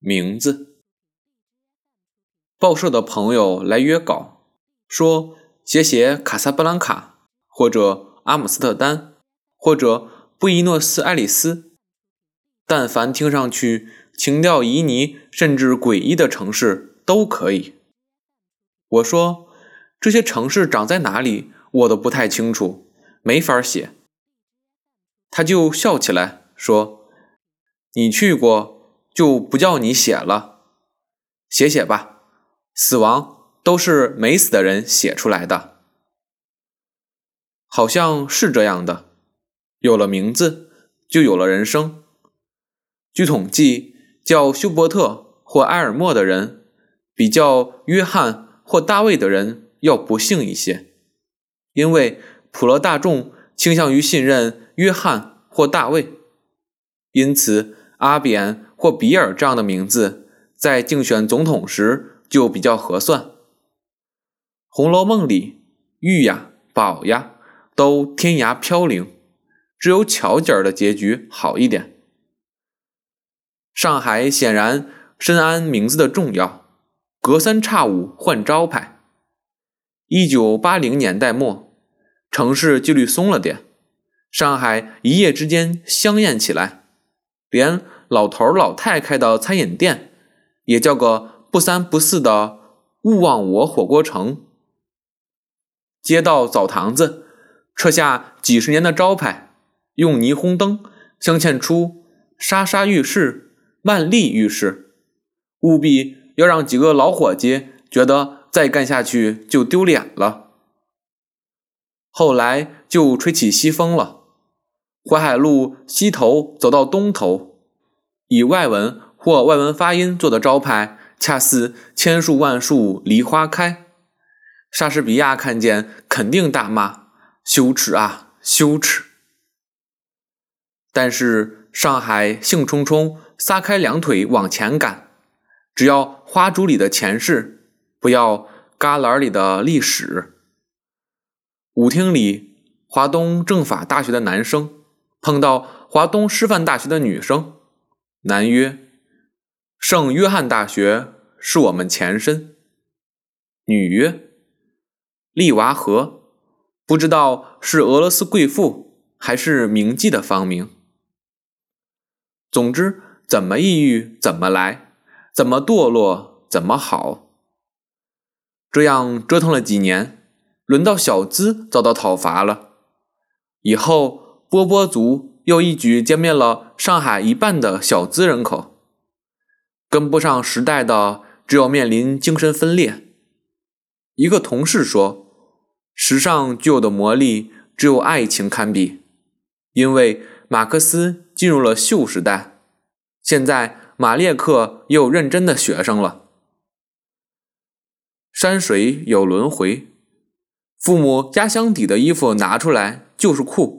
名字。报社的朋友来约稿，说写写卡萨布兰卡，或者阿姆斯特丹，或者布宜诺斯艾利斯，但凡听上去情调旖旎甚至诡异的城市都可以。我说这些城市长在哪里，我都不太清楚，没法写。他就笑起来说：“你去过。”就不叫你写了，写写吧。死亡都是没死的人写出来的，好像是这样的。有了名字，就有了人生。据统计，叫休伯特或埃尔默的人，比叫约翰或大卫的人要不幸一些，因为普罗大众倾向于信任约翰或大卫，因此阿扁。或比尔这样的名字，在竞选总统时就比较合算。《红楼梦》里，玉呀、宝呀都天涯飘零，只有巧姐儿的结局好一点。上海显然深谙名字的重要，隔三差五换招牌。一九八零年代末，城市纪律松了点，上海一夜之间香艳起来，连。老头老太开的餐饮店，也叫个不三不四的“勿忘我火锅城”。街道澡堂子撤下几十年的招牌，用霓虹灯镶嵌出“莎莎浴室”“万丽浴室”，务必要让几个老伙计觉得再干下去就丢脸了。后来就吹起西风了，淮海路西头走到东头。以外文或外文发音做的招牌，恰似千树万树梨花开。莎士比亚看见肯定大骂：“羞耻啊，羞耻！”但是上海兴冲冲撒开两腿往前赶，只要花烛里的前世，不要旮旯里的历史。舞厅里，华东政法大学的男生碰到华东师范大学的女生。男曰：“圣约翰大学是我们前身。”女曰：“利娃河，不知道是俄罗斯贵妇还是名妓的芳名。总之，怎么抑郁怎么来，怎么堕落怎么好。这样折腾了几年，轮到小资遭到讨伐了。以后波波族。”又一举歼灭了上海一半的小资人口，跟不上时代的只有面临精神分裂。一个同事说：“时尚具有的魔力只有爱情堪比，因为马克思进入了旧时代，现在马列克也有认真的学生了。山水有轮回，父母压箱底的衣服拿出来就是酷。”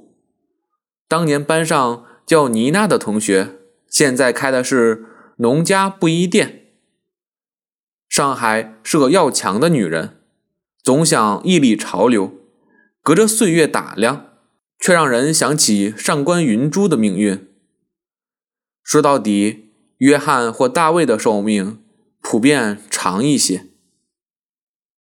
当年班上叫妮娜的同学，现在开的是农家布衣店。上海是个要强的女人，总想屹立潮流，隔着岁月打量，却让人想起上官云珠的命运。说到底，约翰或大卫的寿命普遍长一些。